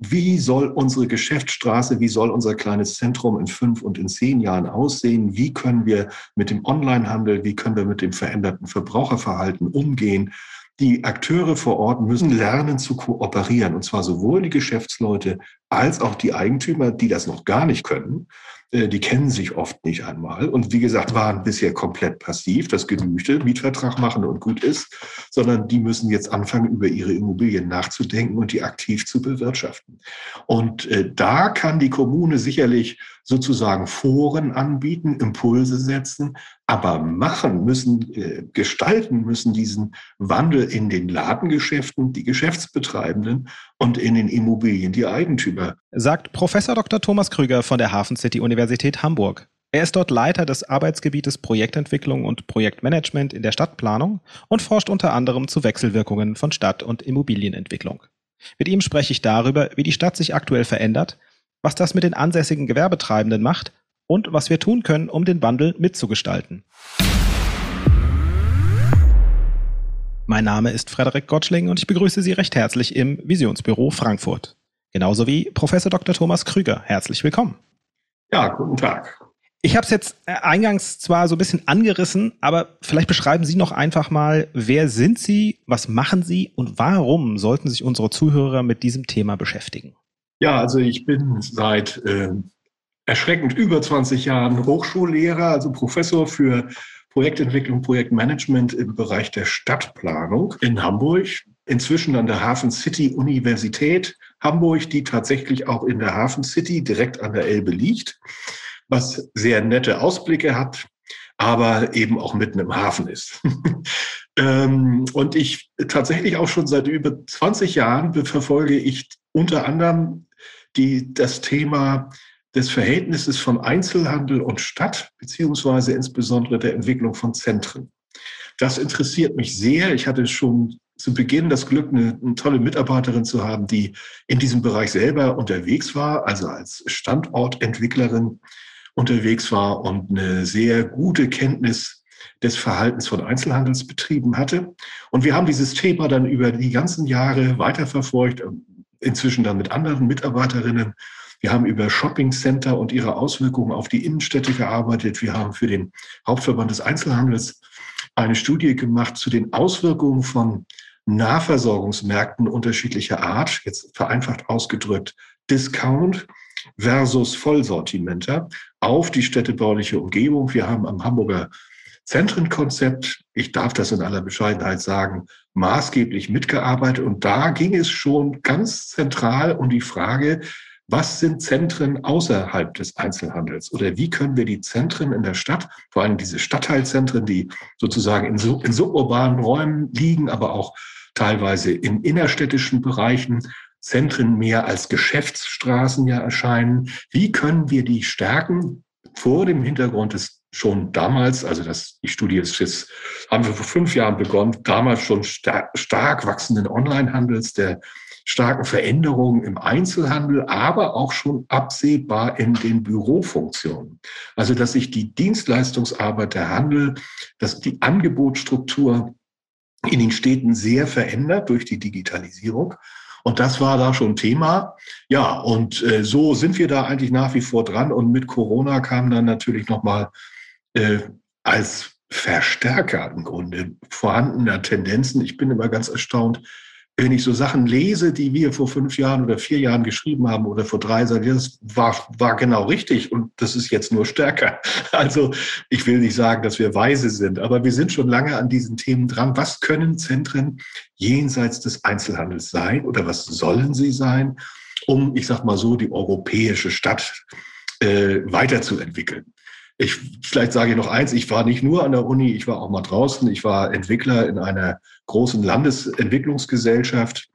wie soll unsere Geschäftsstraße, wie soll unser kleines Zentrum in fünf und in zehn Jahren aussehen? Wie können wir mit dem Onlinehandel, wie können wir mit dem veränderten Verbraucherverhalten umgehen? Die Akteure vor Ort müssen lernen zu kooperieren, und zwar sowohl die Geschäftsleute als auch die Eigentümer, die das noch gar nicht können. Äh, die kennen sich oft nicht einmal und wie gesagt, waren bisher komplett passiv, das Genügte, Mietvertrag machen und gut ist, sondern die müssen jetzt anfangen, über ihre Immobilien nachzudenken und die aktiv zu bewirtschaften. Und äh, da kann die Kommune sicherlich sozusagen Foren anbieten, Impulse setzen, aber machen müssen, äh, gestalten müssen diesen Wandel in den Ladengeschäften, die Geschäftsbetreibenden und in den Immobilien, die Eigentümer. Sagt Professor Dr. Thomas Krüger von der Hafen City Universität Hamburg. Er ist dort Leiter des Arbeitsgebietes Projektentwicklung und Projektmanagement in der Stadtplanung und forscht unter anderem zu Wechselwirkungen von Stadt- und Immobilienentwicklung. Mit ihm spreche ich darüber, wie die Stadt sich aktuell verändert was das mit den ansässigen Gewerbetreibenden macht und was wir tun können, um den Wandel mitzugestalten. Mein Name ist Frederik Gottschling und ich begrüße Sie recht herzlich im Visionsbüro Frankfurt. Genauso wie Professor Dr. Thomas Krüger. Herzlich willkommen. Ja, guten Tag. Ich habe es jetzt äh, eingangs zwar so ein bisschen angerissen, aber vielleicht beschreiben Sie noch einfach mal, wer sind Sie, was machen Sie und warum sollten sich unsere Zuhörer mit diesem Thema beschäftigen? Ja, also ich bin seit äh, erschreckend über 20 Jahren Hochschullehrer, also Professor für Projektentwicklung, Projektmanagement im Bereich der Stadtplanung in Hamburg. Inzwischen an der Hafen City Universität Hamburg, die tatsächlich auch in der Hafen City direkt an der Elbe liegt, was sehr nette Ausblicke hat, aber eben auch mitten im Hafen ist. ähm, und ich tatsächlich auch schon seit über 20 Jahren verfolge ich unter anderem die das Thema des Verhältnisses von Einzelhandel und Stadt, beziehungsweise insbesondere der Entwicklung von Zentren. Das interessiert mich sehr. Ich hatte schon zu Beginn das Glück, eine, eine, tolle Mitarbeiterin zu haben, die in diesem Bereich selber unterwegs war, also als Standortentwicklerin unterwegs war und eine sehr gute Kenntnis des Verhaltens von Einzelhandelsbetrieben hatte. Und wir haben dieses Thema dann über die ganzen Jahre weiterverfolgt, inzwischen dann mit anderen Mitarbeiterinnen. Wir haben über Shopping Center und ihre Auswirkungen auf die Innenstädte gearbeitet. Wir haben für den Hauptverband des Einzelhandels eine Studie gemacht zu den Auswirkungen von Nahversorgungsmärkten unterschiedlicher Art, jetzt vereinfacht ausgedrückt, Discount versus Vollsortimenter auf die städtebauliche Umgebung. Wir haben am Hamburger Zentrenkonzept, ich darf das in aller Bescheidenheit sagen, maßgeblich mitgearbeitet. Und da ging es schon ganz zentral um die Frage, was sind Zentren außerhalb des Einzelhandels? Oder wie können wir die Zentren in der Stadt, vor allem diese Stadtteilzentren, die sozusagen in, so, in suburbanen Räumen liegen, aber auch teilweise in innerstädtischen Bereichen, Zentren mehr als Geschäftsstraßen ja erscheinen. Wie können wir die stärken vor dem Hintergrund des schon damals, also das, die Studie ist jetzt, haben wir vor fünf Jahren begonnen, damals schon stark, stark wachsenden Onlinehandels, der starken Veränderungen im Einzelhandel, aber auch schon absehbar in den Bürofunktionen. Also, dass sich die Dienstleistungsarbeit, der Handel, dass die Angebotsstruktur in den Städten sehr verändert durch die Digitalisierung. Und das war da schon Thema. Ja, und äh, so sind wir da eigentlich nach wie vor dran. Und mit Corona kam dann natürlich nochmal äh, als Verstärker im Grunde vorhandener Tendenzen. Ich bin immer ganz erstaunt, wenn ich so Sachen lese, die wir vor fünf Jahren oder vier Jahren geschrieben haben oder vor drei, sage ich, das war, war genau richtig und das ist jetzt nur stärker. Also ich will nicht sagen, dass wir weise sind, aber wir sind schon lange an diesen Themen dran. Was können Zentren jenseits des Einzelhandels sein oder was sollen sie sein, um, ich sag mal so, die europäische Stadt äh, weiterzuentwickeln? Ich, vielleicht sage ich noch eins, ich war nicht nur an der Uni, ich war auch mal draußen. Ich war Entwickler in einer großen Landesentwicklungsgesellschaft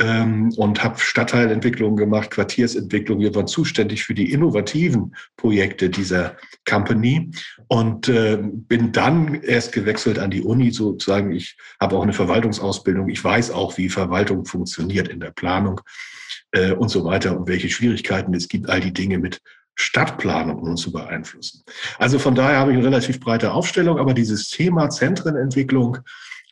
ähm, und habe Stadtteilentwicklungen gemacht, Quartiersentwicklung. Wir waren zuständig für die innovativen Projekte dieser Company und äh, bin dann erst gewechselt an die Uni sozusagen. Ich habe auch eine Verwaltungsausbildung. Ich weiß auch, wie Verwaltung funktioniert in der Planung äh, und so weiter und welche Schwierigkeiten es gibt, all die Dinge mit Stadtplanung nun zu beeinflussen. Also von daher habe ich eine relativ breite Aufstellung, aber dieses Thema Zentrenentwicklung,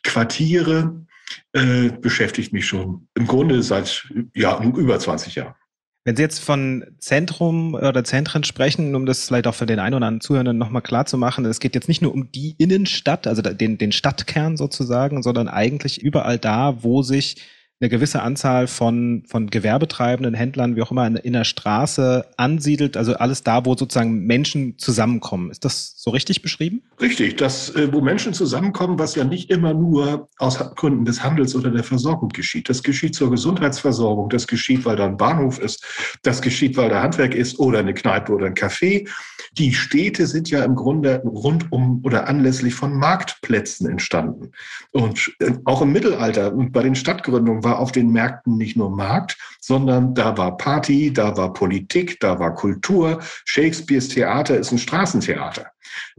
Quartiere, äh, beschäftigt mich schon im Grunde seit ja, über 20 Jahren. Wenn Sie jetzt von Zentrum oder Zentren sprechen, um das vielleicht auch für den einen oder anderen Zuhörenden nochmal klar zu machen, es geht jetzt nicht nur um die Innenstadt, also den, den Stadtkern sozusagen, sondern eigentlich überall da, wo sich eine gewisse Anzahl von, von Gewerbetreibenden, Händlern, wie auch immer, in, in der Straße ansiedelt, also alles da, wo sozusagen Menschen zusammenkommen. Ist das so richtig beschrieben? Richtig, das, äh, wo Menschen zusammenkommen, was ja nicht immer nur aus Gründen des Handels oder der Versorgung geschieht. Das geschieht zur Gesundheitsversorgung, das geschieht, weil da ein Bahnhof ist, das geschieht, weil da Handwerk ist oder eine Kneipe oder ein Café. Die Städte sind ja im Grunde rund um oder anlässlich von Marktplätzen entstanden. Und äh, auch im Mittelalter und bei den Stadtgründungen war war auf den Märkten nicht nur Markt, sondern da war Party, da war Politik, da war Kultur. Shakespeares Theater ist ein Straßentheater.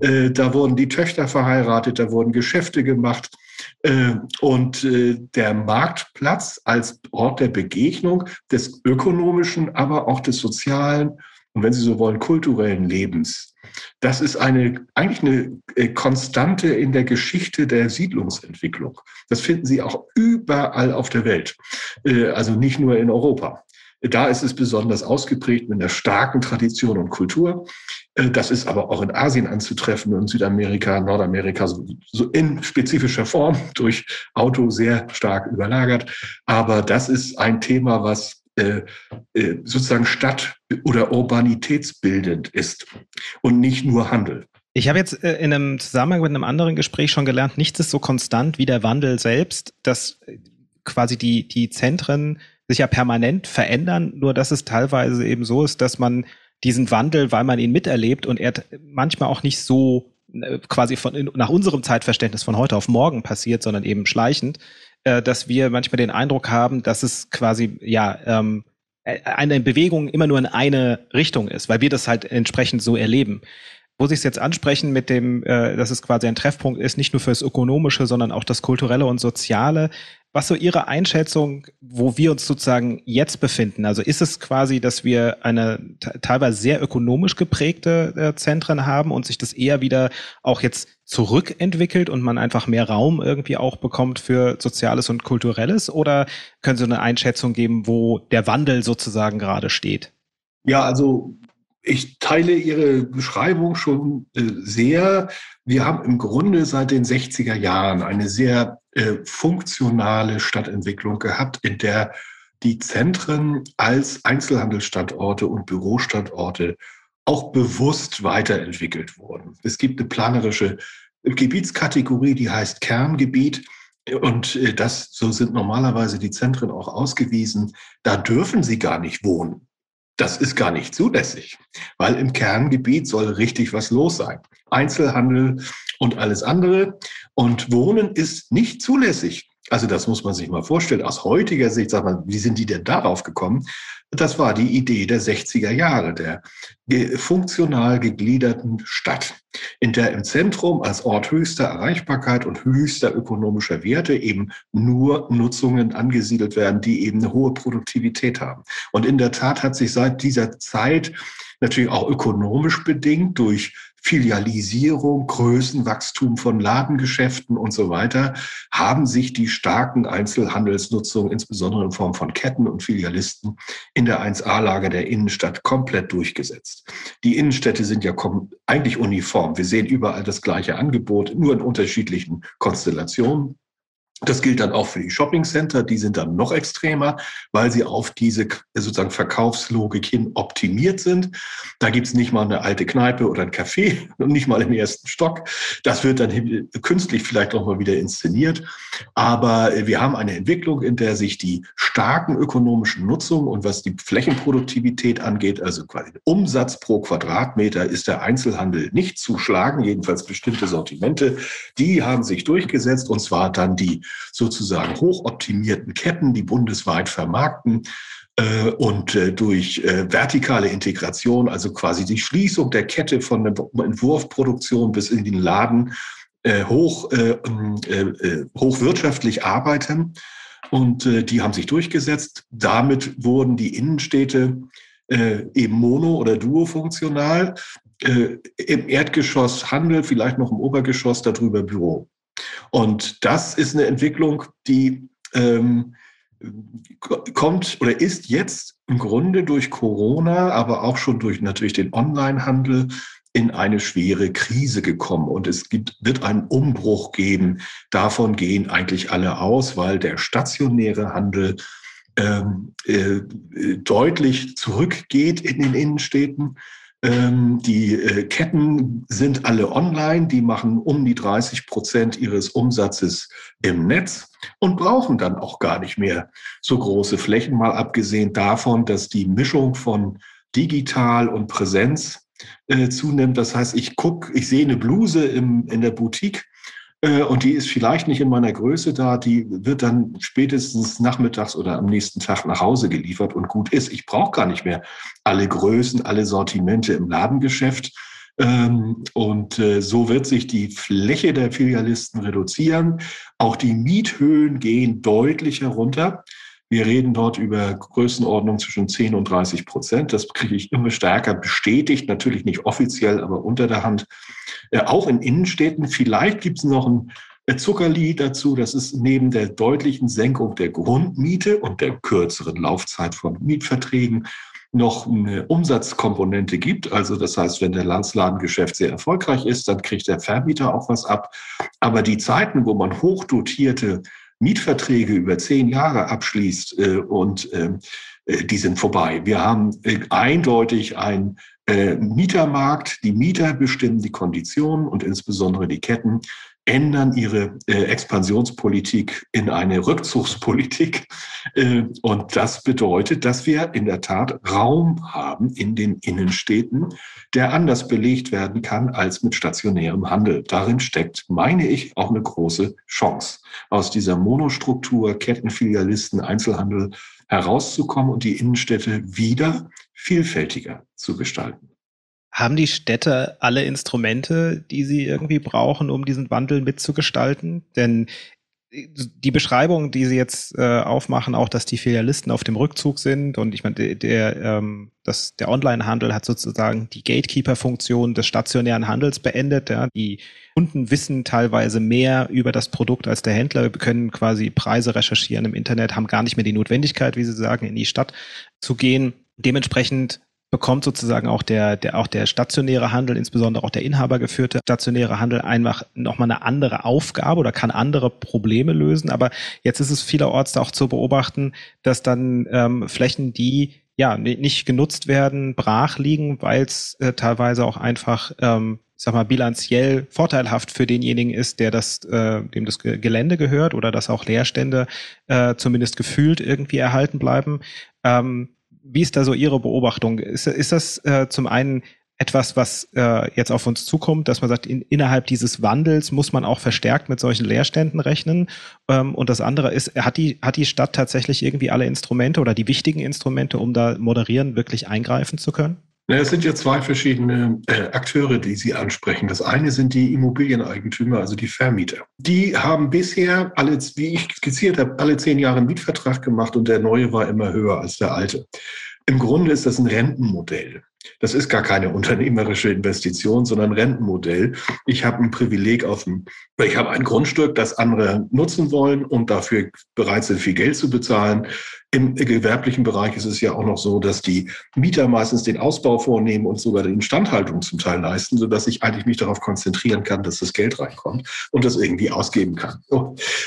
Äh, da wurden die Töchter verheiratet, da wurden Geschäfte gemacht. Äh, und äh, der Marktplatz als Ort der Begegnung des ökonomischen, aber auch des sozialen und wenn Sie so wollen, kulturellen Lebens das ist eine, eigentlich eine äh, Konstante in der Geschichte der Siedlungsentwicklung. Das finden Sie auch überall auf der Welt, äh, also nicht nur in Europa. Da ist es besonders ausgeprägt mit einer starken Tradition und Kultur. Äh, das ist aber auch in Asien anzutreffen und Südamerika, Nordamerika so in spezifischer Form durch Auto sehr stark überlagert. Aber das ist ein Thema, was äh, äh, sozusagen stadt- oder urbanitätsbildend ist und nicht nur Handel. Ich habe jetzt äh, in einem Zusammenhang mit einem anderen Gespräch schon gelernt, nichts ist so konstant wie der Wandel selbst, dass quasi die, die Zentren sich ja permanent verändern, nur dass es teilweise eben so ist, dass man diesen Wandel, weil man ihn miterlebt und er manchmal auch nicht so quasi von, nach unserem Zeitverständnis von heute auf morgen passiert, sondern eben schleichend, äh, dass wir manchmal den Eindruck haben, dass es quasi ja ähm, äh, eine Bewegung immer nur in eine Richtung ist, weil wir das halt entsprechend so erleben. Wo Sie es jetzt ansprechen mit dem, äh, dass es quasi ein Treffpunkt ist, nicht nur fürs Ökonomische, sondern auch das Kulturelle und Soziale. Was so Ihre Einschätzung, wo wir uns sozusagen jetzt befinden? Also ist es quasi, dass wir eine teilweise sehr ökonomisch geprägte äh, Zentren haben und sich das eher wieder auch jetzt zurückentwickelt und man einfach mehr Raum irgendwie auch bekommt für Soziales und Kulturelles? Oder können Sie eine Einschätzung geben, wo der Wandel sozusagen gerade steht? Ja, also ich teile Ihre Beschreibung schon äh, sehr. Wir haben im Grunde seit den 60er Jahren eine sehr äh, funktionale Stadtentwicklung gehabt, in der die Zentren als Einzelhandelsstandorte und Bürostandorte auch bewusst weiterentwickelt wurden. Es gibt eine planerische Gebietskategorie, die heißt Kerngebiet. Und äh, das, so sind normalerweise die Zentren auch ausgewiesen. Da dürfen sie gar nicht wohnen. Das ist gar nicht zulässig, weil im Kerngebiet soll richtig was los sein. Einzelhandel und alles andere. Und Wohnen ist nicht zulässig. Also das muss man sich mal vorstellen. Aus heutiger Sicht, sagt man, wie sind die denn darauf gekommen? Das war die Idee der 60er Jahre, der funktional gegliederten Stadt, in der im Zentrum als Ort höchster Erreichbarkeit und höchster ökonomischer Werte eben nur Nutzungen angesiedelt werden, die eben eine hohe Produktivität haben. Und in der Tat hat sich seit dieser Zeit natürlich auch ökonomisch bedingt durch Filialisierung, Größenwachstum von Ladengeschäften und so weiter, haben sich die starken Einzelhandelsnutzungen, insbesondere in Form von Ketten und Filialisten, in der 1A-Lage der Innenstadt komplett durchgesetzt. Die Innenstädte sind ja eigentlich uniform. Wir sehen überall das gleiche Angebot, nur in unterschiedlichen Konstellationen. Das gilt dann auch für die Shoppingcenter. Die sind dann noch extremer, weil sie auf diese sozusagen Verkaufslogik hin optimiert sind. Da gibt's nicht mal eine alte Kneipe oder ein Café und nicht mal im ersten Stock. Das wird dann künstlich vielleicht auch mal wieder inszeniert. Aber wir haben eine Entwicklung, in der sich die starken ökonomischen Nutzungen und was die Flächenproduktivität angeht, also quasi Umsatz pro Quadratmeter, ist der Einzelhandel nicht zu schlagen, jedenfalls bestimmte Sortimente. Die haben sich durchgesetzt und zwar dann die sozusagen hochoptimierten Ketten, die bundesweit vermarkten äh, und äh, durch äh, vertikale Integration, also quasi die Schließung der Kette von der Entwurfproduktion bis in den Laden, hoch, hochwirtschaftlich arbeiten. Und die haben sich durchgesetzt. Damit wurden die Innenstädte eben mono- oder duofunktional. Im Erdgeschoss Handel, vielleicht noch im Obergeschoss darüber Büro. Und das ist eine Entwicklung, die ähm, kommt oder ist jetzt im Grunde durch Corona, aber auch schon durch natürlich den Onlinehandel in eine schwere Krise gekommen. Und es gibt, wird einen Umbruch geben. Davon gehen eigentlich alle aus, weil der stationäre Handel ähm, äh, deutlich zurückgeht in den Innenstädten. Ähm, die äh, Ketten sind alle online, die machen um die 30 Prozent ihres Umsatzes im Netz und brauchen dann auch gar nicht mehr so große Flächen, mal abgesehen davon, dass die Mischung von digital und Präsenz äh, zunimmt. Das heißt, ich gucke, ich sehe eine Bluse im, in der Boutique und die ist vielleicht nicht in meiner Größe da, die wird dann spätestens nachmittags oder am nächsten Tag nach Hause geliefert und gut ist. Ich brauche gar nicht mehr alle Größen, alle Sortimente im Ladengeschäft. Ähm, und äh, so wird sich die Fläche der Filialisten reduzieren. Auch die Miethöhen gehen deutlich herunter. Wir reden dort über Größenordnung zwischen 10 und 30 Prozent. Das kriege ich immer stärker bestätigt, natürlich nicht offiziell, aber unter der Hand. Äh, auch in Innenstädten. Vielleicht gibt es noch ein äh, Zuckerli dazu. Das ist neben der deutlichen Senkung der Grundmiete und der kürzeren Laufzeit von Mietverträgen noch eine Umsatzkomponente gibt. Also das heißt, wenn der Landsladengeschäft sehr erfolgreich ist, dann kriegt der Vermieter auch was ab. Aber die Zeiten, wo man hochdotierte Mietverträge über zehn Jahre abschließt äh, und ähm, äh, die sind vorbei. Wir haben äh, eindeutig ein äh, Mietermarkt. Die Mieter bestimmen die Konditionen und insbesondere die Ketten ändern ihre äh, Expansionspolitik in eine Rückzugspolitik. Äh, und das bedeutet, dass wir in der Tat Raum haben in den Innenstädten, der anders belegt werden kann als mit stationärem Handel. Darin steckt, meine ich, auch eine große Chance, aus dieser Monostruktur, Kettenfilialisten, Einzelhandel herauszukommen und die Innenstädte wieder vielfältiger zu gestalten. Haben die Städte alle Instrumente, die sie irgendwie brauchen, um diesen Wandel mitzugestalten? Denn die Beschreibung, die Sie jetzt äh, aufmachen, auch, dass die Filialisten auf dem Rückzug sind und ich meine, der, der, ähm, das, der Onlinehandel hat sozusagen die Gatekeeper-Funktion des stationären Handels beendet. Ja. Die Kunden wissen teilweise mehr über das Produkt als der Händler, können quasi Preise recherchieren im Internet, haben gar nicht mehr die Notwendigkeit, wie Sie sagen, in die Stadt zu gehen. Dementsprechend bekommt sozusagen auch der, der, auch der stationäre Handel, insbesondere auch der inhabergeführte stationäre Handel einfach nochmal eine andere Aufgabe oder kann andere Probleme lösen. Aber jetzt ist es vielerorts auch zu beobachten, dass dann ähm, Flächen, die ja nicht genutzt werden, brach liegen, weil es äh, teilweise auch einfach ähm, ich sag mal, bilanziell vorteilhaft für denjenigen ist, der das, äh, dem das Gelände gehört oder dass auch Leerstände äh, zumindest gefühlt irgendwie erhalten bleiben. Ähm, wie ist da so Ihre Beobachtung? Ist, ist das äh, zum einen etwas, was äh, jetzt auf uns zukommt, dass man sagt, in, innerhalb dieses Wandels muss man auch verstärkt mit solchen Leerständen rechnen. Ähm, und das andere ist, hat die, hat die Stadt tatsächlich irgendwie alle Instrumente oder die wichtigen Instrumente, um da moderieren, wirklich eingreifen zu können? Na, es sind ja zwei verschiedene äh, Akteure, die Sie ansprechen. Das eine sind die Immobilieneigentümer, also die Vermieter. Die haben bisher, alle, wie ich skizziert habe, alle zehn Jahre einen Mietvertrag gemacht und der neue war immer höher als der alte. Im Grunde ist das ein Rentenmodell. Das ist gar keine unternehmerische Investition, sondern Rentenmodell. Ich habe ein Privileg auf dem, ich habe ein Grundstück, das andere nutzen wollen und dafür bereit sind, viel Geld zu bezahlen. Im gewerblichen Bereich ist es ja auch noch so, dass die Mieter meistens den Ausbau vornehmen und sogar die Instandhaltung zum Teil leisten, sodass ich eigentlich mich darauf konzentrieren kann, dass das Geld reinkommt und das irgendwie ausgeben kann.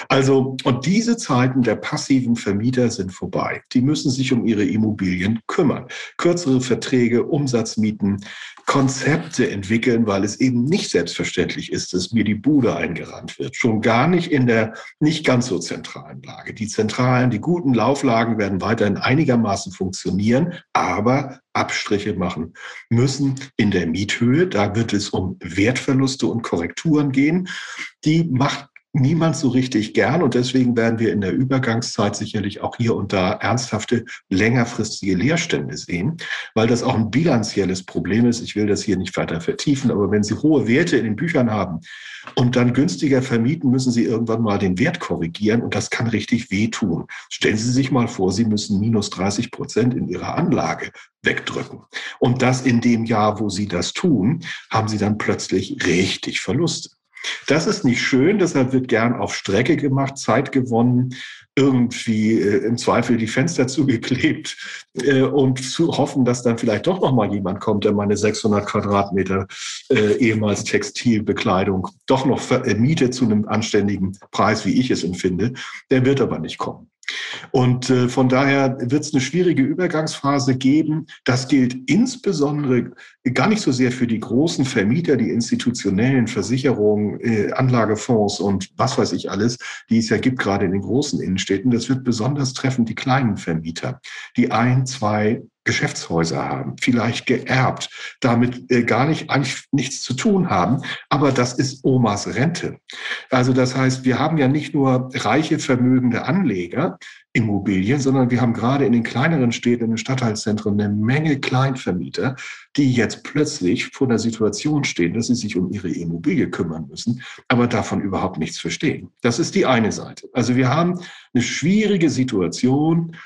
Also, und diese Zeiten der passiven Vermieter sind vorbei. Die müssen sich um ihre Immobilien kümmern. Kürzere Verträge, Umsatzmieten, Konzepte entwickeln, weil es eben nicht selbstverständlich ist, dass mir die Bude eingerannt wird. Schon gar nicht in der nicht ganz so zentralen Lage. Die zentralen, die guten Lauflagen werden weiterhin einigermaßen funktionieren, aber Abstriche machen müssen in der Miethöhe. Da wird es um Wertverluste und Korrekturen gehen. Die macht niemand so richtig gern und deswegen werden wir in der Übergangszeit sicherlich auch hier und da ernsthafte längerfristige Leerstände sehen, weil das auch ein bilanzielles Problem ist. Ich will das hier nicht weiter vertiefen, aber wenn Sie hohe Werte in den Büchern haben und dann günstiger vermieten, müssen Sie irgendwann mal den Wert korrigieren und das kann richtig wehtun. Stellen Sie sich mal vor, Sie müssen minus 30 Prozent in Ihrer Anlage wegdrücken. Und das in dem Jahr, wo Sie das tun, haben Sie dann plötzlich richtig Verluste. Das ist nicht schön, deshalb wird gern auf Strecke gemacht, Zeit gewonnen, irgendwie äh, im Zweifel die Fenster zugeklebt äh, und zu hoffen, dass dann vielleicht doch noch mal jemand kommt, der meine 600 Quadratmeter äh, ehemals Textilbekleidung doch noch vermietet zu einem anständigen Preis, wie ich es empfinde. Der wird aber nicht kommen. Und äh, von daher wird es eine schwierige Übergangsphase geben. Das gilt insbesondere gar nicht so sehr für die großen Vermieter, die institutionellen Versicherungen, äh, Anlagefonds und was weiß ich alles, die es ja gibt, gerade in den großen Innenstädten. Das wird besonders treffen die kleinen Vermieter, die ein, zwei Geschäftshäuser haben, vielleicht geerbt, damit äh, gar nicht eigentlich nichts zu tun haben, aber das ist Omas Rente. Also das heißt, wir haben ja nicht nur reiche, vermögende Anleger, Immobilien, sondern wir haben gerade in den kleineren Städten, in den Stadtteilzentren eine Menge Kleinvermieter, die jetzt plötzlich vor der Situation stehen, dass sie sich um ihre Immobilie kümmern müssen, aber davon überhaupt nichts verstehen. Das ist die eine Seite. Also wir haben eine schwierige Situation,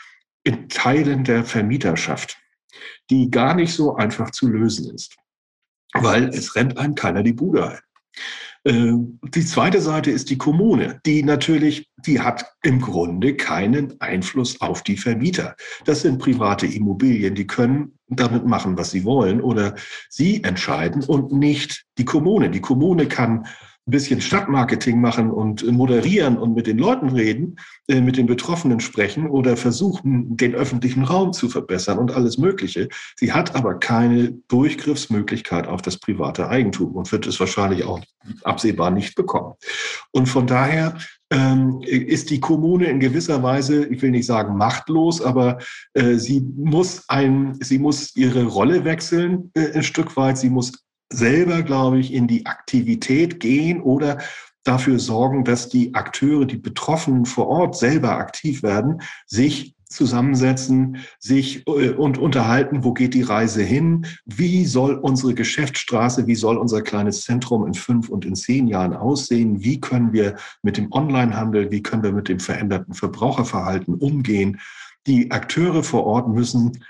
in Teilen der Vermieterschaft, die gar nicht so einfach zu lösen ist, weil es rennt einem keiner die Bude ein. Äh, die zweite Seite ist die Kommune, die natürlich, die hat im Grunde keinen Einfluss auf die Vermieter. Das sind private Immobilien, die können damit machen, was sie wollen oder sie entscheiden und nicht die Kommune. Die Kommune kann ein bisschen Stadtmarketing machen und moderieren und mit den Leuten reden, äh, mit den Betroffenen sprechen oder versuchen, den öffentlichen Raum zu verbessern und alles Mögliche. Sie hat aber keine Durchgriffsmöglichkeit auf das private Eigentum und wird es wahrscheinlich auch absehbar nicht bekommen. Und von daher ähm, ist die Kommune in gewisser Weise, ich will nicht sagen machtlos, aber äh, sie muss ein, sie muss ihre Rolle wechseln äh, ein Stück weit. Sie muss selber, glaube ich, in die Aktivität gehen oder dafür sorgen, dass die Akteure, die Betroffenen vor Ort selber aktiv werden, sich zusammensetzen, sich äh, und unterhalten, wo geht die Reise hin, wie soll unsere Geschäftsstraße, wie soll unser kleines Zentrum in fünf und in zehn Jahren aussehen, wie können wir mit dem Onlinehandel, wie können wir mit dem veränderten Verbraucherverhalten umgehen. Die Akteure vor Ort müssen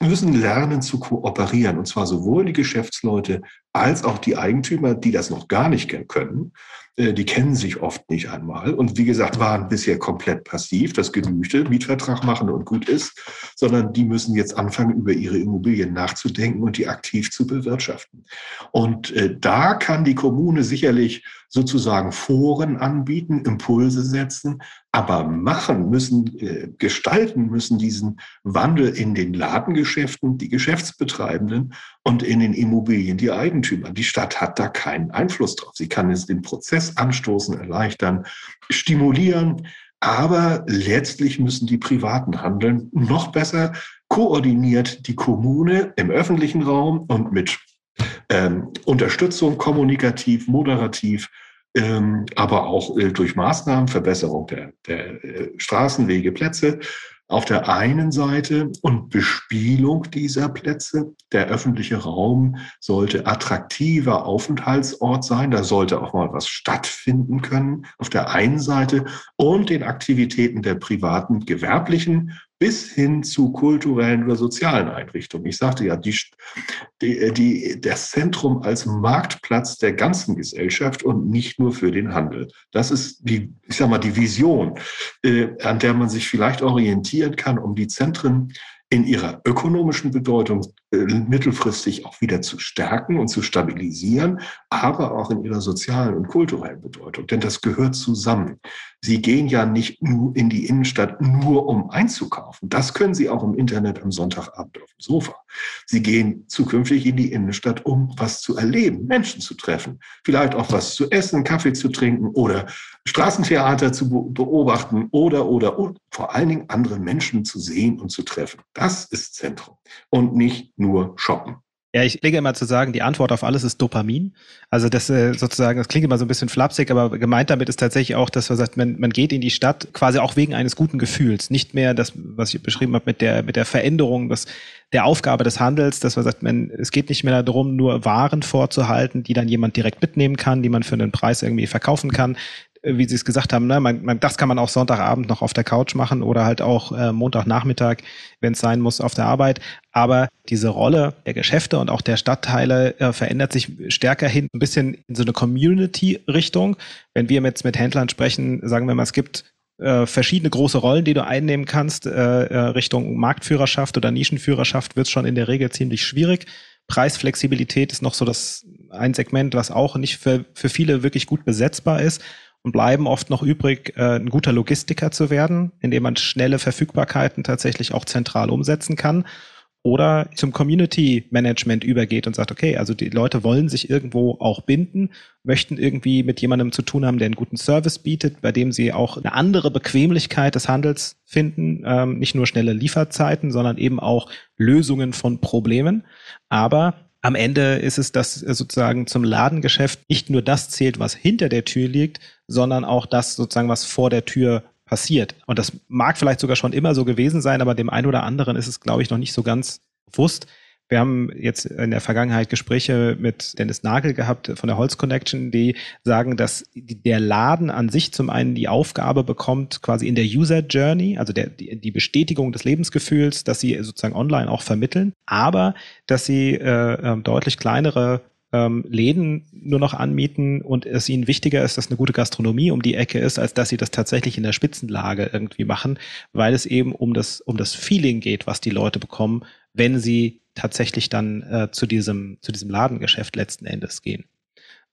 müssen lernen zu kooperieren. Und zwar sowohl die Geschäftsleute als auch die Eigentümer, die das noch gar nicht können. Äh, die kennen sich oft nicht einmal und wie gesagt, waren bisher komplett passiv, das genügte, Mietvertrag machen und gut ist, sondern die müssen jetzt anfangen, über ihre Immobilien nachzudenken und die aktiv zu bewirtschaften. Und äh, da kann die Kommune sicherlich sozusagen Foren anbieten, Impulse setzen, aber machen müssen, äh, gestalten müssen diesen Wandel in den Ladengeschäften, die Geschäftsbetreibenden und in den Immobilien, die Eigentümer. Die Stadt hat da keinen Einfluss drauf. Sie kann jetzt den Prozess anstoßen, erleichtern, stimulieren, aber letztlich müssen die Privaten handeln. Noch besser koordiniert die Kommune im öffentlichen Raum und mit ähm, Unterstützung kommunikativ, moderativ, ähm, aber auch äh, durch Maßnahmen, Verbesserung der, der äh, Straßenwege, Plätze auf der einen Seite und Bespielung dieser Plätze. Der öffentliche Raum sollte attraktiver Aufenthaltsort sein. Da sollte auch mal was stattfinden können auf der einen Seite und den Aktivitäten der privaten gewerblichen bis hin zu kulturellen oder sozialen Einrichtungen. Ich sagte ja, die, die, die, das Zentrum als Marktplatz der ganzen Gesellschaft und nicht nur für den Handel. Das ist die, ich sag mal, die Vision, äh, an der man sich vielleicht orientieren kann, um die Zentren in ihrer ökonomischen Bedeutung äh, mittelfristig auch wieder zu stärken und zu stabilisieren, aber auch in ihrer sozialen und kulturellen Bedeutung. Denn das gehört zusammen. Sie gehen ja nicht nur in die Innenstadt nur um einzukaufen. Das können Sie auch im Internet am Sonntagabend auf dem Sofa. Sie gehen zukünftig in die Innenstadt, um was zu erleben, Menschen zu treffen, vielleicht auch was zu essen, Kaffee zu trinken oder Straßentheater zu beobachten oder, oder, und vor allen Dingen andere Menschen zu sehen und zu treffen. Das ist Zentrum und nicht nur shoppen. Ja, ich lege immer zu sagen, die Antwort auf alles ist Dopamin. Also das äh, sozusagen, das klingt immer so ein bisschen flapsig, aber gemeint damit ist tatsächlich auch, dass man sagt, man, man geht in die Stadt quasi auch wegen eines guten Gefühls. Nicht mehr das, was ich beschrieben habe mit der, mit der Veränderung des, der Aufgabe des Handels, dass man sagt, man, es geht nicht mehr darum, nur Waren vorzuhalten, die dann jemand direkt mitnehmen kann, die man für einen Preis irgendwie verkaufen kann wie Sie es gesagt haben, ne, man, man, das kann man auch Sonntagabend noch auf der Couch machen oder halt auch äh, Montagnachmittag, wenn es sein muss, auf der Arbeit. Aber diese Rolle der Geschäfte und auch der Stadtteile äh, verändert sich stärker hin, ein bisschen in so eine Community-Richtung. Wenn wir jetzt mit Händlern sprechen, sagen wir mal, es gibt äh, verschiedene große Rollen, die du einnehmen kannst. Äh, äh Richtung Marktführerschaft oder Nischenführerschaft wird es schon in der Regel ziemlich schwierig. Preisflexibilität ist noch so das ein Segment, was auch nicht für, für viele wirklich gut besetzbar ist und bleiben oft noch übrig, äh, ein guter Logistiker zu werden, indem man schnelle Verfügbarkeiten tatsächlich auch zentral umsetzen kann oder zum Community Management übergeht und sagt, okay, also die Leute wollen sich irgendwo auch binden, möchten irgendwie mit jemandem zu tun haben, der einen guten Service bietet, bei dem sie auch eine andere Bequemlichkeit des Handels finden, ähm, nicht nur schnelle Lieferzeiten, sondern eben auch Lösungen von Problemen. Aber am Ende ist es, dass sozusagen zum Ladengeschäft nicht nur das zählt, was hinter der Tür liegt, sondern auch das sozusagen, was vor der Tür passiert. Und das mag vielleicht sogar schon immer so gewesen sein, aber dem einen oder anderen ist es, glaube ich, noch nicht so ganz bewusst. Wir haben jetzt in der Vergangenheit Gespräche mit Dennis Nagel gehabt von der Holz Connection, die sagen, dass der Laden an sich zum einen die Aufgabe bekommt, quasi in der User Journey, also der, die, Bestätigung des Lebensgefühls, dass sie sozusagen online auch vermitteln, aber dass sie äh, ähm, deutlich kleinere ähm, Läden nur noch anmieten und es ihnen wichtiger ist, dass eine gute Gastronomie um die Ecke ist, als dass sie das tatsächlich in der Spitzenlage irgendwie machen, weil es eben um das, um das Feeling geht, was die Leute bekommen, wenn sie tatsächlich dann äh, zu diesem, zu diesem Ladengeschäft letzten Endes gehen.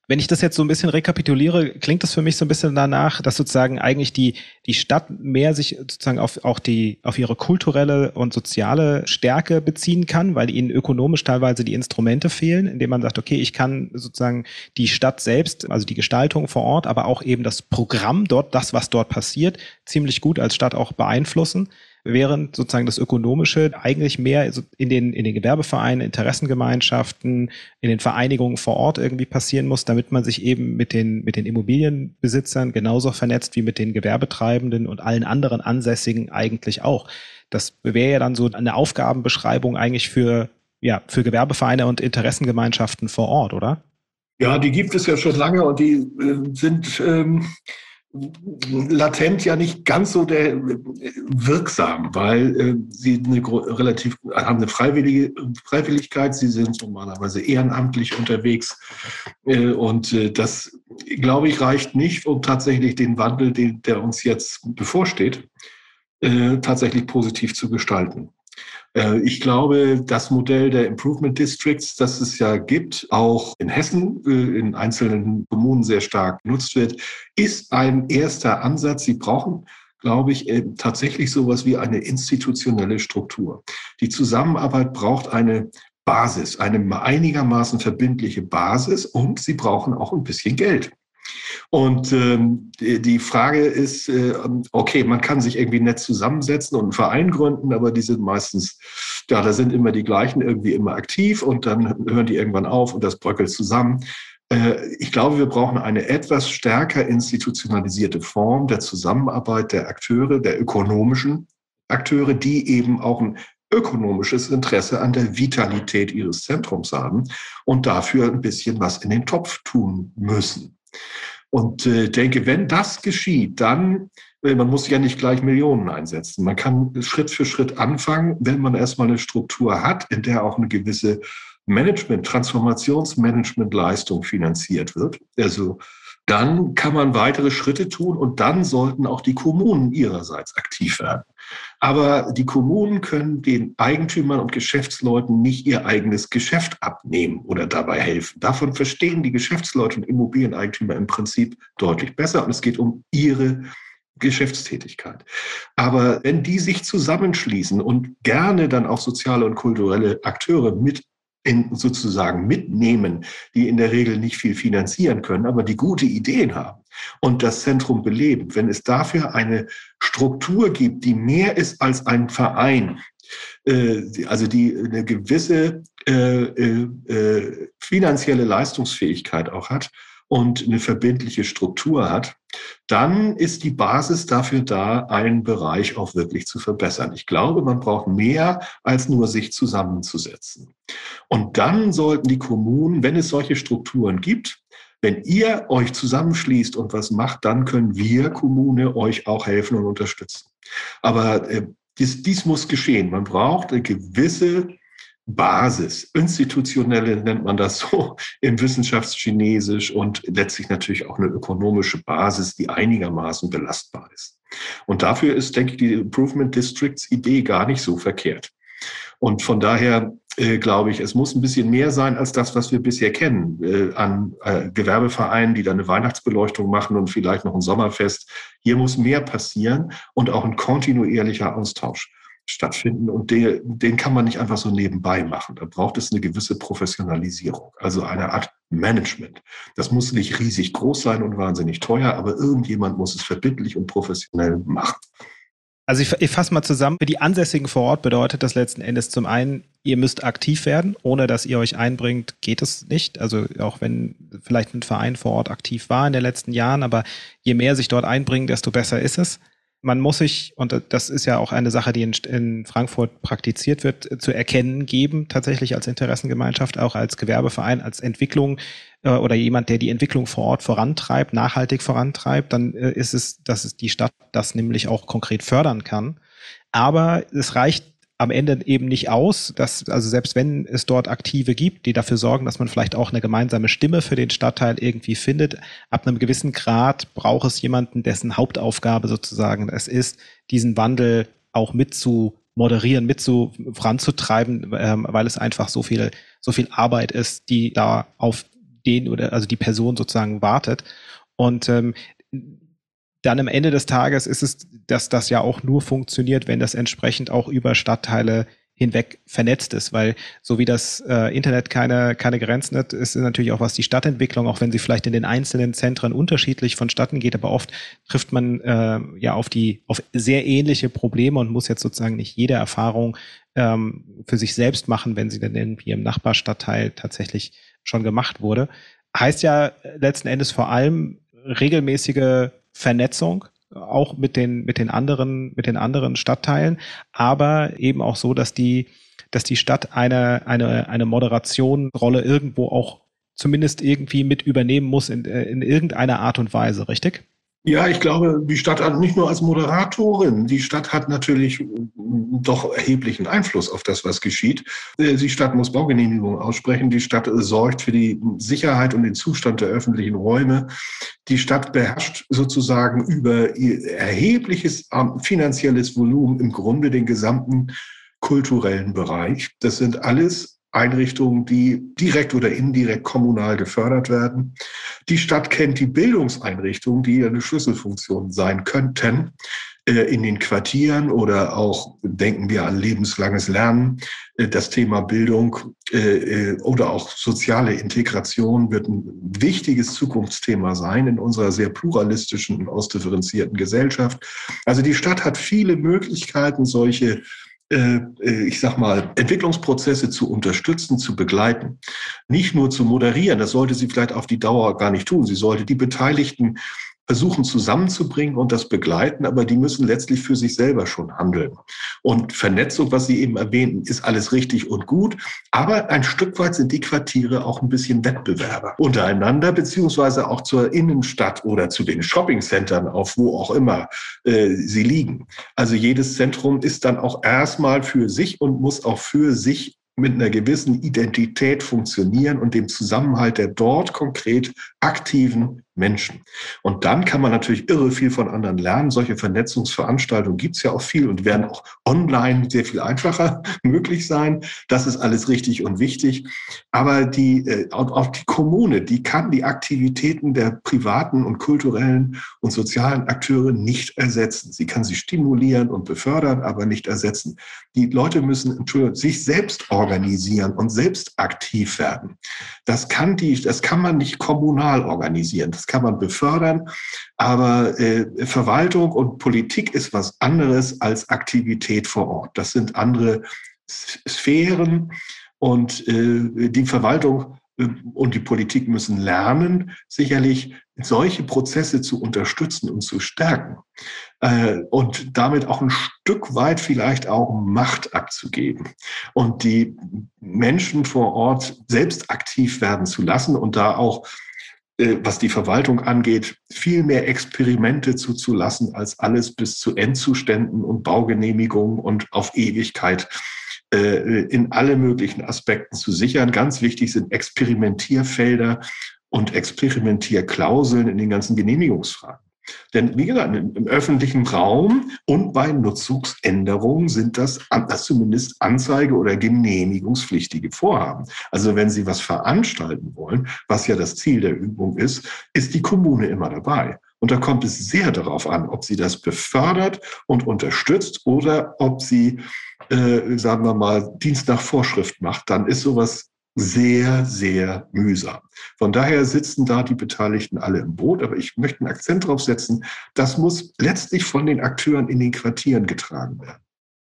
Wenn ich das jetzt so ein bisschen rekapituliere, klingt das für mich so ein bisschen danach, dass sozusagen eigentlich die, die Stadt mehr sich sozusagen auf, auch die, auf ihre kulturelle und soziale Stärke beziehen kann, weil ihnen ökonomisch teilweise die Instrumente fehlen, indem man sagt, okay, ich kann sozusagen die Stadt selbst, also die Gestaltung vor Ort, aber auch eben das Programm dort, das, was dort passiert, ziemlich gut als Stadt auch beeinflussen während sozusagen das Ökonomische eigentlich mehr in den, in den Gewerbevereinen, Interessengemeinschaften, in den Vereinigungen vor Ort irgendwie passieren muss, damit man sich eben mit den, mit den Immobilienbesitzern genauso vernetzt wie mit den Gewerbetreibenden und allen anderen Ansässigen eigentlich auch. Das wäre ja dann so eine Aufgabenbeschreibung eigentlich für, ja, für Gewerbevereine und Interessengemeinschaften vor Ort, oder? Ja, die gibt es ja schon lange und die äh, sind ähm, latent ja nicht ganz so der, wirksam, weil äh, sie eine relativ haben eine freiwillige Freiwilligkeit. Sie sind normalerweise ehrenamtlich unterwegs äh, und äh, das glaube ich reicht nicht, um tatsächlich den Wandel, den, der uns jetzt bevorsteht, äh, tatsächlich positiv zu gestalten. Äh, ich glaube, das Modell der Improvement Districts, das es ja gibt, auch in Hessen äh, in einzelnen Kommunen sehr stark genutzt wird, ist ein erster Ansatz. Sie brauchen glaube ich, äh, tatsächlich sowas wie eine institutionelle Struktur. Die Zusammenarbeit braucht eine Basis, eine einigermaßen verbindliche Basis und sie brauchen auch ein bisschen Geld. Und ähm, die Frage ist, äh, okay, man kann sich irgendwie nett zusammensetzen und einen Verein gründen, aber die sind meistens, ja, da sind immer die gleichen irgendwie immer aktiv und dann hören die irgendwann auf und das bröckelt zusammen. Äh, ich glaube, wir brauchen eine etwas stärker institutionalisierte Form der Zusammenarbeit der Akteure, der ökonomischen Akteure, die eben auch ein ökonomisches Interesse an der Vitalität ihres Zentrums haben und dafür ein bisschen was in den Topf tun müssen. Und äh, denke, wenn das geschieht, dann, äh, man muss ja nicht gleich Millionen einsetzen. Man kann Schritt für Schritt anfangen, wenn man erstmal eine Struktur hat, in der auch eine gewisse Management, Transformationsmanagement-Leistung finanziert wird. Also dann kann man weitere Schritte tun und dann sollten auch die Kommunen ihrerseits aktiv werden. Aber die Kommunen können den Eigentümern und Geschäftsleuten nicht ihr eigenes Geschäft abnehmen oder dabei helfen. Davon verstehen die Geschäftsleute und Immobilieneigentümer im Prinzip deutlich besser und es geht um ihre Geschäftstätigkeit. Aber wenn die sich zusammenschließen und gerne dann auch soziale und kulturelle Akteure mit sozusagen mitnehmen, die in der Regel nicht viel finanzieren können, aber die gute Ideen haben und das Zentrum beleben. Wenn es dafür eine Struktur gibt, die mehr ist als ein Verein, äh, also die eine gewisse äh, äh, finanzielle Leistungsfähigkeit auch hat, und eine verbindliche Struktur hat, dann ist die Basis dafür da, einen Bereich auch wirklich zu verbessern. Ich glaube, man braucht mehr als nur sich zusammenzusetzen. Und dann sollten die Kommunen, wenn es solche Strukturen gibt, Wenn ihr euch zusammenschließt und was macht, dann können wir Kommune euch auch helfen und unterstützen. Aber äh, dies, dies muss geschehen. Man braucht eine gewisse Basis, institutionelle nennt man das so im Wissenschaftschinesisch und letztlich natürlich auch eine ökonomische Basis, die einigermaßen belastbar ist. Und dafür ist, denke ich, die Improvement Districts Idee gar nicht so verkehrt. Und von daher äh, glaube ich, es muss ein bisschen mehr sein als das, was wir bisher kennen, äh, an äh, Gewerbevereinen, die dann eine Weihnachtsbeleuchtung machen und vielleicht noch ein Sommerfest. Hier muss mehr passieren und auch ein kontinuierlicher Austausch stattfinden. Und den, den kann man nicht einfach so nebenbei machen. Da braucht es eine gewisse Professionalisierung, also eine Art Management. Das muss nicht riesig groß sein und wahnsinnig teuer, aber irgendjemand muss es verbindlich und professionell machen. Also ich, ich fasse mal zusammen. Für die Ansässigen vor Ort bedeutet das letzten Endes zum einen, ihr müsst aktiv werden. Ohne dass ihr euch einbringt, geht es nicht. Also auch wenn vielleicht ein Verein vor Ort aktiv war in den letzten Jahren, aber je mehr sich dort einbringen, desto besser ist es man muss sich, und das ist ja auch eine Sache, die in, in, Frankfurt praktiziert wird, zu erkennen geben, tatsächlich als Interessengemeinschaft, auch als Gewerbeverein, als Entwicklung äh, oder jemand, der die Entwicklung vor Ort vorantreibt, nachhaltig vorantreibt, dann äh, ist es, dass es die Stadt das nämlich auch konkret fördern kann. Aber es reicht am Ende eben nicht aus, dass, also selbst wenn es dort Aktive gibt, die dafür sorgen, dass man vielleicht auch eine gemeinsame Stimme für den Stadtteil irgendwie findet, ab einem gewissen Grad braucht es jemanden, dessen Hauptaufgabe sozusagen es ist, diesen Wandel auch mit zu moderieren, mit zu voranzutreiben, ähm, weil es einfach so viel, so viel Arbeit ist, die da auf den oder also die Person sozusagen wartet. Und ähm, dann am Ende des Tages ist es, dass das ja auch nur funktioniert, wenn das entsprechend auch über Stadtteile hinweg vernetzt ist, weil so wie das äh, Internet keine, keine Grenzen hat, ist natürlich auch was die Stadtentwicklung, auch wenn sie vielleicht in den einzelnen Zentren unterschiedlich vonstatten geht, aber oft trifft man äh, ja auf die auf sehr ähnliche Probleme und muss jetzt sozusagen nicht jede Erfahrung ähm, für sich selbst machen, wenn sie dann irgendwie im Nachbarstadtteil tatsächlich schon gemacht wurde. Heißt ja letzten Endes vor allem regelmäßige Vernetzung, auch mit den, mit den anderen, mit den anderen Stadtteilen, aber eben auch so, dass die, dass die Stadt eine, eine, eine Moderationrolle irgendwo auch zumindest irgendwie mit übernehmen muss in, in irgendeiner Art und Weise, richtig? Ja, ich glaube, die Stadt hat nicht nur als Moderatorin, die Stadt hat natürlich doch erheblichen Einfluss auf das, was geschieht. Äh, die Stadt muss Baugenehmigungen aussprechen, die Stadt sorgt für die Sicherheit und den Zustand der öffentlichen Räume. Die Stadt beherrscht sozusagen über erhebliches ähm, finanzielles Volumen im Grunde den gesamten kulturellen Bereich. Das sind alles Einrichtungen, die direkt oder indirekt kommunal gefördert werden. Die Stadt kennt die Bildungseinrichtungen, die eine Schlüsselfunktion sein könnten äh, in den Quartieren oder auch denken wir an lebenslanges Lernen. Äh, das Thema Bildung äh, oder auch soziale Integration wird ein wichtiges Zukunftsthema sein in unserer sehr pluralistischen und ausdifferenzierten Gesellschaft. Also die Stadt hat viele Möglichkeiten, solche ich sag mal, Entwicklungsprozesse zu unterstützen, zu begleiten, nicht nur zu moderieren. Das sollte sie vielleicht auf die Dauer gar nicht tun. Sie sollte die Beteiligten versuchen zusammenzubringen und das begleiten, aber die müssen letztlich für sich selber schon handeln. Und Vernetzung, was Sie eben erwähnten, ist alles richtig und gut, aber ein Stück weit sind die Quartiere auch ein bisschen Wettbewerber untereinander, beziehungsweise auch zur Innenstadt oder zu den Shoppingcentern, auf wo auch immer äh, sie liegen. Also jedes Zentrum ist dann auch erstmal für sich und muss auch für sich mit einer gewissen Identität funktionieren und dem Zusammenhalt der dort konkret aktiven Menschen. Und dann kann man natürlich irre viel von anderen lernen. Solche Vernetzungsveranstaltungen gibt es ja auch viel und werden auch online sehr viel einfacher möglich sein. Das ist alles richtig und wichtig. Aber die, äh, auch die Kommune, die kann die Aktivitäten der privaten und kulturellen und sozialen Akteure nicht ersetzen. Sie kann sie stimulieren und befördern, aber nicht ersetzen. Die Leute müssen Entschuldigung, sich selbst organisieren und selbst aktiv werden. Das kann die, das kann man nicht kommunal organisieren. Das kann man befördern, aber äh, Verwaltung und Politik ist was anderes als Aktivität vor Ort. Das sind andere Sphären und äh, die Verwaltung äh, und die Politik müssen lernen, sicherlich solche Prozesse zu unterstützen und zu stärken äh, und damit auch ein Stück weit vielleicht auch Macht abzugeben und die Menschen vor Ort selbst aktiv werden zu lassen und da auch was die Verwaltung angeht, viel mehr Experimente zuzulassen, als alles bis zu Endzuständen und Baugenehmigungen und auf Ewigkeit äh, in alle möglichen Aspekten zu sichern. Ganz wichtig sind Experimentierfelder und Experimentierklauseln in den ganzen Genehmigungsfragen. Denn wie gesagt, im, öffentlichen Raum und bei Nutzungsänderungen sind das, das zumindest Anzeige- oder genehmigungspflichtige Vorhaben. Also wenn Sie was veranstalten wollen, was ja das Ziel der Übung ist, ist die Kommune immer dabei. Und da kommt es sehr darauf an, ob sie das befördert und unterstützt oder ob sie, äh, sagen wir mal, Dienst nach Vorschrift macht. Dann ist sowas sehr, sehr mühsam. Von daher sitzen da die Beteiligten alle im Boot, aber ich möchte einen Akzent drauf setzen, das muss letztlich von den Akteuren in den Quartieren getragen werden.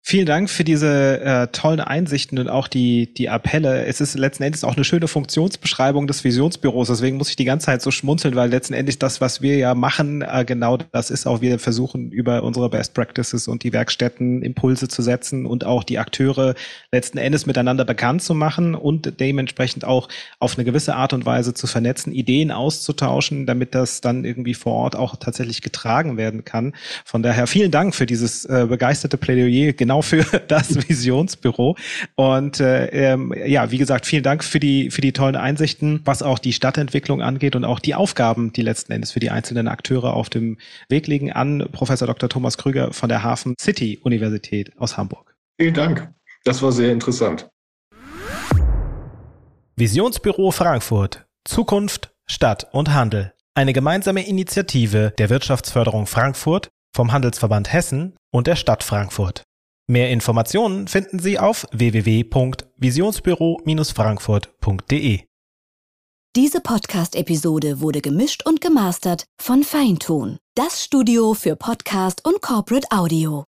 Vielen Dank für diese äh, tollen Einsichten und auch die, die Appelle. Es ist letzten Endes auch eine schöne Funktionsbeschreibung des Visionsbüros. Deswegen muss ich die ganze Zeit so schmunzeln, weil letzten Endes das, was wir ja machen, äh, genau das ist auch, wir versuchen über unsere Best Practices und die Werkstätten Impulse zu setzen und auch die Akteure letzten Endes miteinander bekannt zu machen und dementsprechend auch auf eine gewisse Art und Weise zu vernetzen, Ideen auszutauschen, damit das dann irgendwie vor Ort auch tatsächlich getragen werden kann. Von daher vielen Dank für dieses äh, begeisterte Plädoyer. Genau genau für das Visionsbüro. Und äh, ähm, ja, wie gesagt, vielen Dank für die, für die tollen Einsichten, was auch die Stadtentwicklung angeht und auch die Aufgaben, die letzten Endes für die einzelnen Akteure auf dem Weg liegen, an Professor Dr. Thomas Krüger von der Hafen City Universität aus Hamburg. Vielen Dank. Das war sehr interessant. Visionsbüro Frankfurt. Zukunft, Stadt und Handel. Eine gemeinsame Initiative der Wirtschaftsförderung Frankfurt, vom Handelsverband Hessen und der Stadt Frankfurt. Mehr Informationen finden Sie auf www.visionsbüro-frankfurt.de. Diese Podcast-Episode wurde gemischt und gemastert von Feintun, das Studio für Podcast und Corporate Audio.